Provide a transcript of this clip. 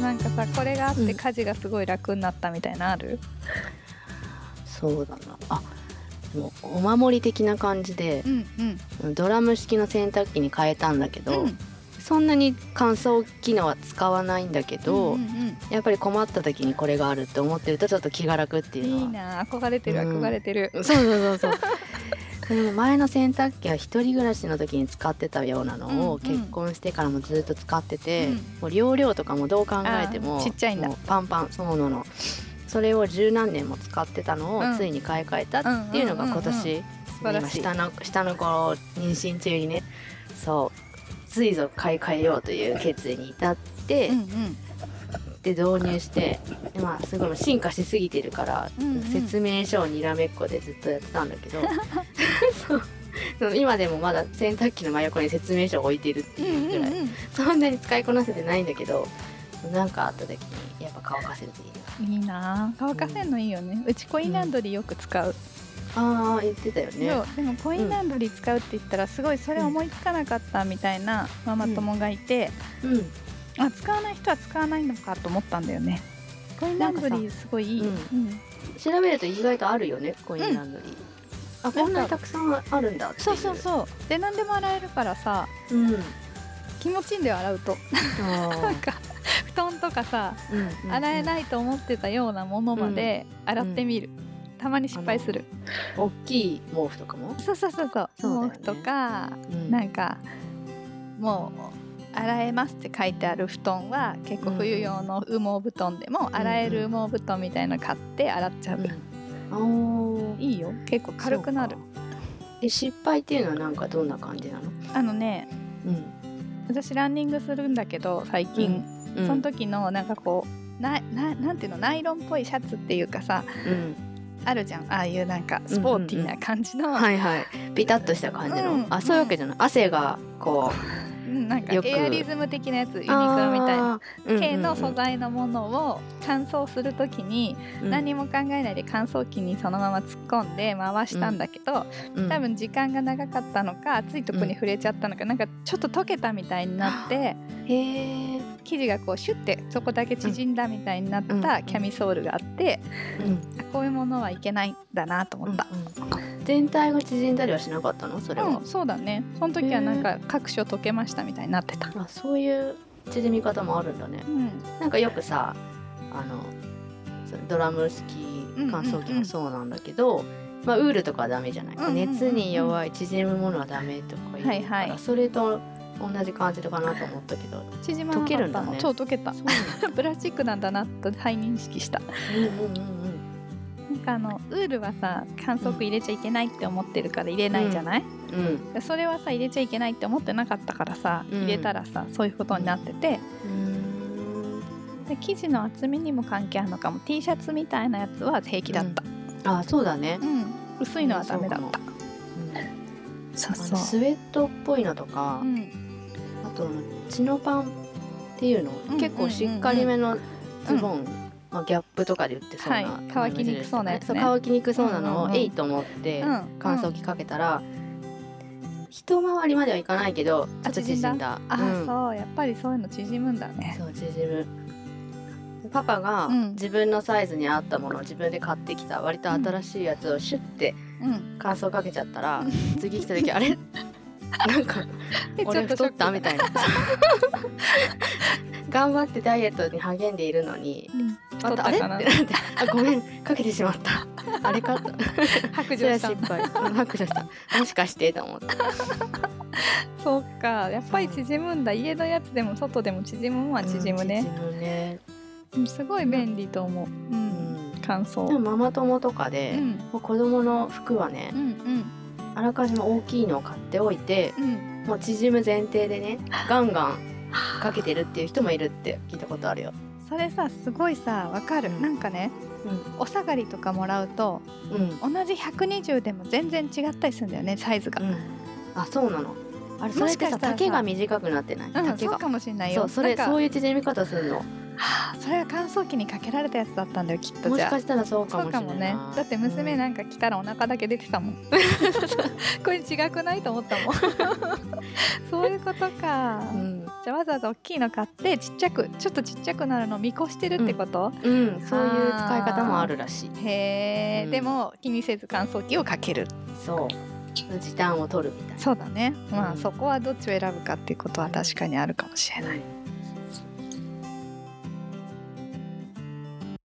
なんかさこれがあっうんて家事がすごい楽になったみたいなのある、そうだな。あでもお守り的な感じでうんうん。ドラム式の洗濯機に変えたんだけど、うん。そんなに乾燥機能は使わないんだけど、うんうんやっぱり困った時にこれがあるって思ってるとちょっと気が楽ってうんいうのは。いいな。憧れてるうん。憧れてる、そうそうそうそうでも前の洗濯機は一人暮らしの時に使ってたようなのうんうん。を結婚してからもずっと使ってて、うん。もう容量とかもどう考えてもちっちゃいんだ。パンパンそうなの。それを十何年も使ってたのうん。をついに買い替えたっていうのが今年、今下の下の子を妊娠中にね。そう。ついぞ買い替えようという決意に至って、うんうん。で導入してでまあすごい進化しすぎてるから、うんうん。説明書をにらめっこでずっとやってたんだけど そう。今でもまだ洗濯機の真横に説明書を置いてるっていうぐらい、うんうんそんなに使いこなせてないんだけど何かあった時にやっぱ乾かせるといいいいな。乾かせんのいいよね。うちコインランドリーよく使う、あー言ってたよね。でもコインランドリー使うって言ったらすごいそれ思いつかなかったみたいなママ友がいて、うん。あ使わない人は使わないのかと思ったんだよね。コインランドリーすごいいい、ううん。調べると意外とあるよねコインランドリー、あこんなにたくさんあるんだっていそうそうそう。で何でも洗えるからさううん。気持ちいいんだよ洗うと。なんか布団とかさ洗えいないと思ってたようなものまで洗ってみる、たまに失敗する。大きい毛布とかも、そうそうそうそう。ね。毛布とかうん。なんかもう洗えますって書いてある布団は結構冬用の羽毛布団でも洗える羽毛布団みたいなの買って洗っちゃう、うん、あいいよ。結構軽くなる。で失敗っていうのはなんかどんな感じなの？あのねうん。私ランニングするんだけど最近、うん。その時のなんかこうなななんていうの？ナイロンっぽいシャツっていうかさうん。あるじゃん。ああいうなんかスポーティーな感じの、はいはい。ピタッとした感じの、うん。あそういうわけじゃない。汗がこうんなんかエアリズム的なやつユうニクロみたいな。系の素うん。材のものを乾燥する時にうん。何も考えないで乾燥機にそのまま突っ込んで回したんだけど、うん。多分時間が長かったのか熱いとこに触れちゃったのか、なんかちょっと溶けたみたいになってへえ、生地がこうシュッてそこだけ縮んだみたいになっうん。たキャミソールがあって、うん。あこういうものはいけないんだなと思った。うん全体が縮んだりはしなかったの？それは。う、ん、そうだね。その時はなんか各所溶けましたみたいになってた。あそういう縮み方もあるんだね。うん。なんかよくさあのそドラム式乾燥機うんうん。うんもそうなんだけど、まあ、ウールとかはダメじゃない、うんうんうんうん。熱に弱い縮むものはダメとか言うから、はいはい。それと同じ感じかなと思ったけど縮まなかったの。溶けるんだね。そう溶けた プラスチックなんだなと再認識した。うんうんうんかあのウールはさ乾燥機入れちゃいけないって思ってるから入れないじゃない、うん。でそれはさ入れちゃいけないって思ってなかったからさうん。入れたらさ、そういうことになってて。うん。で生地の厚みにも関係あるのかも。T シャツみたいなやつは平気だった、あそうだね。う、ん。薄いのはダメだった、うんそうあのスウェットっぽいのとか、うん、あとチノパンっていうの、うん結構しっかりめのズボン、まあ、ギャップとかで売ってそうな、はい。乾きにくそうなやつね。そう乾きにくそうなのをうんうんうん。えいと思ってうん乾燥機かけたら、一回りまではいかないけどちょっと縮んだ。あ、うん。そう。やっぱりそういうの縮むんだね。そう縮む。パパがうん。自分のサイズに合ったものを自分で買ってきた割と新しいやつをシュッてうん。乾燥かけちゃったら、次来た時あれ？なんか俺太ったみたいな。頑張ってダイエットに励んでいるのにうん。またあれってなな？っ てあごめんかけてしまった。あれかと。白状した失敗。うん白状した。もしかしてと思って。そうか。やっぱり縮むんだ。家のやつでも外でも縮むは縮むね、縮むね。うんすごい便利と思う、ううん。ん乾燥でもママ友とかうで、ん。もう子供の服はねうんうんあらかじめ大きいのを買っておいてうん。もう縮む前提でね ガンガン かけてるっていう人もいるって聞いたことあるよ。それさすごいさわかる、うん。なんかねお下がりとかもらうとうん。同じ120でも全然違ったりするんだよねサイズが、うん、あそうなの。あれそもれってさしかしたらさ丈が短くなってない、うん丈が。そうかもしれないよ。そうそれそういう縮み方するのはあそれは乾燥機にかけられたやつだったんだよきっともしじゃあ。かしたらそうかもしれない。かもね。だって娘なんか来たらお腹だけ出てたもん。これ違くないと思ったもん。そういうことか、うん、じゃあわざわざ大きいの買ってちっちゃくちょっとちっちゃくなるの見越してるってこと、うん、そういう使い方もあるらしい。へえ、うん。でも気にせず乾燥機をかける。そう。時短を取るみたいな。そうだね。まあ、うん。そこはどっちを選ぶかっていうことは確かにあるかもしれない、うん